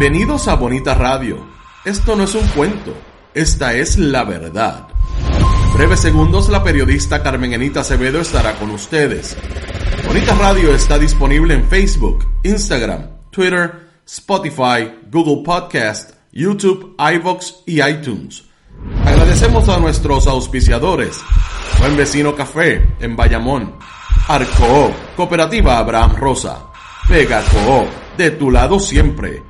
Bienvenidos a Bonita Radio. Esto no es un cuento, esta es la verdad. Breves segundos la periodista Carmen Enita Acevedo estará con ustedes. Bonita Radio está disponible en Facebook, Instagram, Twitter, Spotify, Google Podcast, YouTube, iVoox y iTunes. Agradecemos a nuestros auspiciadores. Buen Vecino Café en Bayamón. Arco, Cooperativa Abraham Rosa. Vega Coop, de tu lado siempre.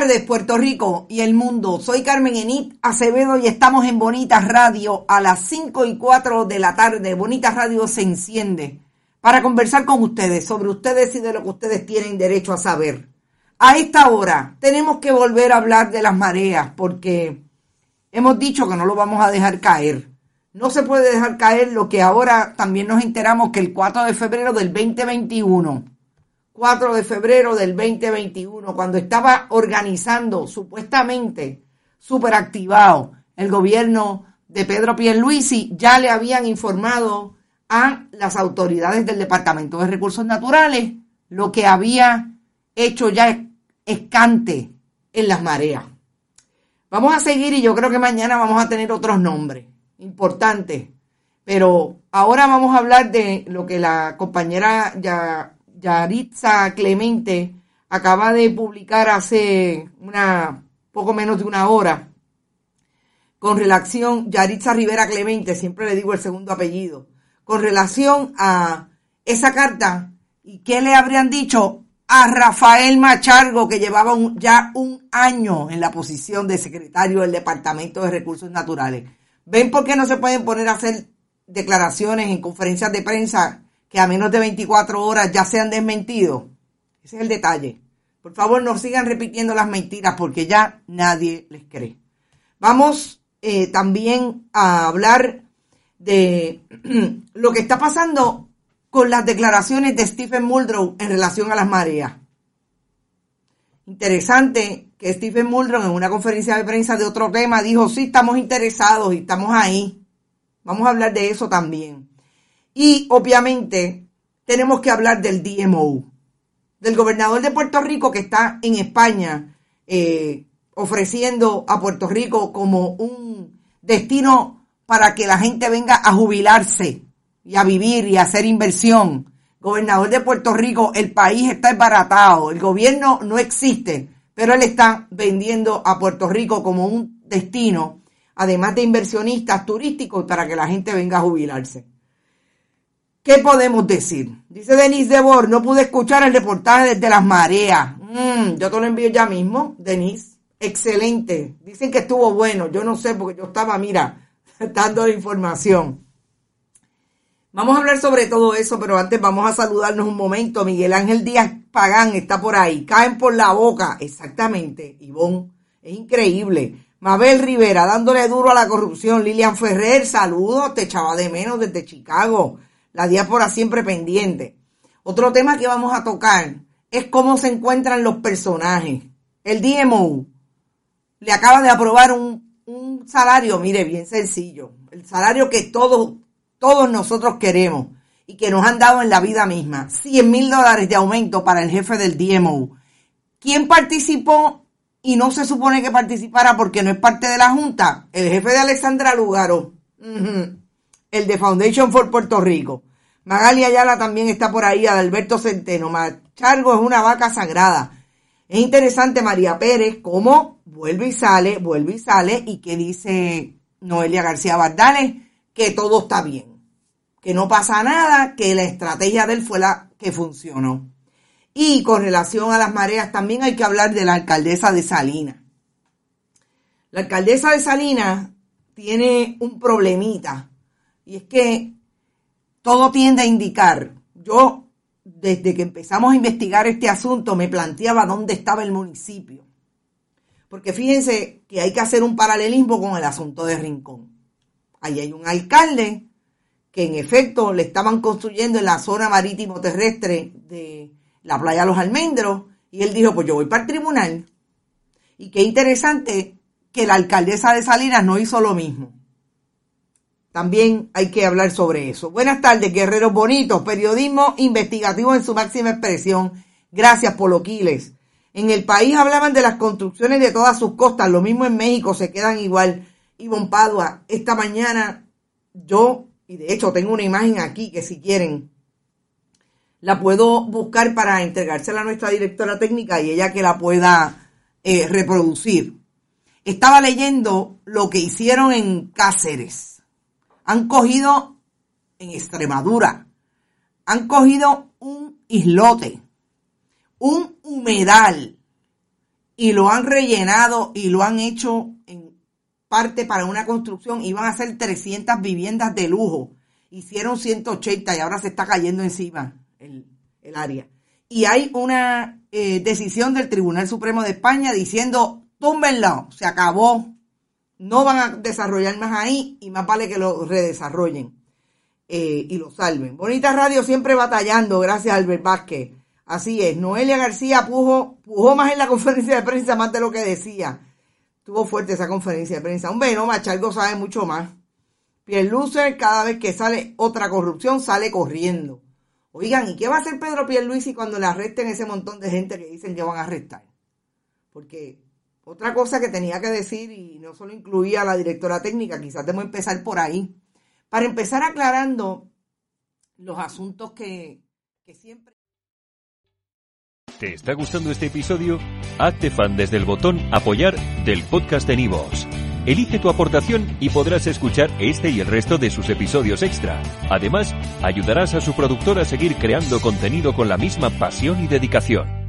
tardes, Puerto Rico y el mundo. Soy Carmen Enit Acevedo y estamos en Bonita Radio a las 5 y 4 de la tarde. Bonita Radio se enciende para conversar con ustedes sobre ustedes y de lo que ustedes tienen derecho a saber. A esta hora tenemos que volver a hablar de las mareas porque hemos dicho que no lo vamos a dejar caer. No se puede dejar caer lo que ahora también nos enteramos que el 4 de febrero del 2021 4 de febrero del 2021, cuando estaba organizando supuestamente superactivado el gobierno de Pedro Pierluisi, ya le habían informado a las autoridades del Departamento de Recursos Naturales lo que había hecho ya escante en las mareas. Vamos a seguir y yo creo que mañana vamos a tener otros nombres importantes. Pero ahora vamos a hablar de lo que la compañera ya Yaritza Clemente acaba de publicar hace una poco menos de una hora con relación, Yaritza Rivera Clemente, siempre le digo el segundo apellido, con relación a esa carta y qué le habrían dicho a Rafael Machargo, que llevaba ya un año en la posición de secretario del Departamento de Recursos Naturales. ¿Ven por qué no se pueden poner a hacer declaraciones en conferencias de prensa que a menos de 24 horas ya se han desmentido. Ese es el detalle. Por favor, no sigan repitiendo las mentiras porque ya nadie les cree. Vamos eh, también a hablar de lo que está pasando con las declaraciones de Stephen Muldrow en relación a las mareas. Interesante que Stephen Muldrow en una conferencia de prensa de otro tema dijo, sí, estamos interesados y estamos ahí. Vamos a hablar de eso también. Y obviamente tenemos que hablar del DMO, del gobernador de Puerto Rico que está en España eh, ofreciendo a Puerto Rico como un destino para que la gente venga a jubilarse y a vivir y a hacer inversión. Gobernador de Puerto Rico, el país está embaratado, el gobierno no existe, pero él está vendiendo a Puerto Rico como un destino, además de inversionistas turísticos, para que la gente venga a jubilarse. ¿Qué podemos decir? Dice Denise Debor, no pude escuchar el reportaje desde las mareas. Mm, yo te lo envío ya mismo, Denise. Excelente. Dicen que estuvo bueno. Yo no sé porque yo estaba, mira, dando la información. Vamos a hablar sobre todo eso, pero antes vamos a saludarnos un momento. Miguel Ángel Díaz Pagán está por ahí. Caen por la boca. Exactamente, Ivonne. Es increíble. Mabel Rivera dándole duro a la corrupción. Lilian Ferrer, saludos. Te echaba de menos desde Chicago la diáspora siempre pendiente. Otro tema que vamos a tocar es cómo se encuentran los personajes. El DMO le acaba de aprobar un, salario, mire, bien sencillo. El salario que todos, todos nosotros queremos y que nos han dado en la vida misma. 100 mil dólares de aumento para el jefe del DMO. ¿Quién participó y no se supone que participara porque no es parte de la Junta? El jefe de Alexandra Lugaro el de Foundation for Puerto Rico. Magali Ayala también está por ahí, Adalberto Centeno. Machargo es una vaca sagrada. Es interesante María Pérez cómo vuelve y sale, vuelve y sale y que dice Noelia García Bardales que todo está bien, que no pasa nada, que la estrategia de él fue la que funcionó. Y con relación a las mareas también hay que hablar de la alcaldesa de Salinas. La alcaldesa de Salinas tiene un problemita y es que todo tiende a indicar, yo desde que empezamos a investigar este asunto me planteaba dónde estaba el municipio. Porque fíjense que hay que hacer un paralelismo con el asunto de Rincón. Ahí hay un alcalde que en efecto le estaban construyendo en la zona marítimo terrestre de la playa Los Almendros y él dijo, pues yo voy para el tribunal. Y qué interesante que la alcaldesa de Salinas no hizo lo mismo. También hay que hablar sobre eso. Buenas tardes, guerreros bonitos. Periodismo investigativo en su máxima expresión. Gracias, Poloquiles. En el país hablaban de las construcciones de todas sus costas. Lo mismo en México, se quedan igual. Ivonne Padua, esta mañana yo, y de hecho tengo una imagen aquí que si quieren, la puedo buscar para entregársela a nuestra directora técnica y ella que la pueda eh, reproducir. Estaba leyendo lo que hicieron en Cáceres han cogido en Extremadura, han cogido un islote, un humedal, y lo han rellenado y lo han hecho en parte para una construcción. Iban a hacer 300 viviendas de lujo. Hicieron 180 y ahora se está cayendo encima el, área. Y hay una eh, decisión del Tribunal Supremo de España diciendo, túmbenlo, se acabó, no van a desarrollar más ahí y más vale que lo redesarrollen eh, y lo salven. Bonita Radio siempre batallando, gracias Albert Vázquez. Así es, Noelia García pujo, pujó más en la conferencia de prensa más de lo que decía. Tuvo fuerte esa conferencia de prensa. Hombre, no, Machalgo sabe mucho más. Pierluisi cada vez que sale otra corrupción sale corriendo. Oigan, ¿y qué va a hacer Pedro Pierluisi cuando le arresten ese montón de gente que dicen que van a arrestar? Porque otra cosa que tenía que decir, y no solo incluía a la directora técnica, quizás debemos empezar por ahí, para empezar aclarando los asuntos que, siempre... ¿Te está gustando este episodio? Hazte fan desde el botón apoyar del podcast de Nivos. Elige tu aportación y podrás escuchar este y el resto de sus episodios extra. Además, ayudarás a su productor a seguir creando contenido con la misma pasión y dedicación.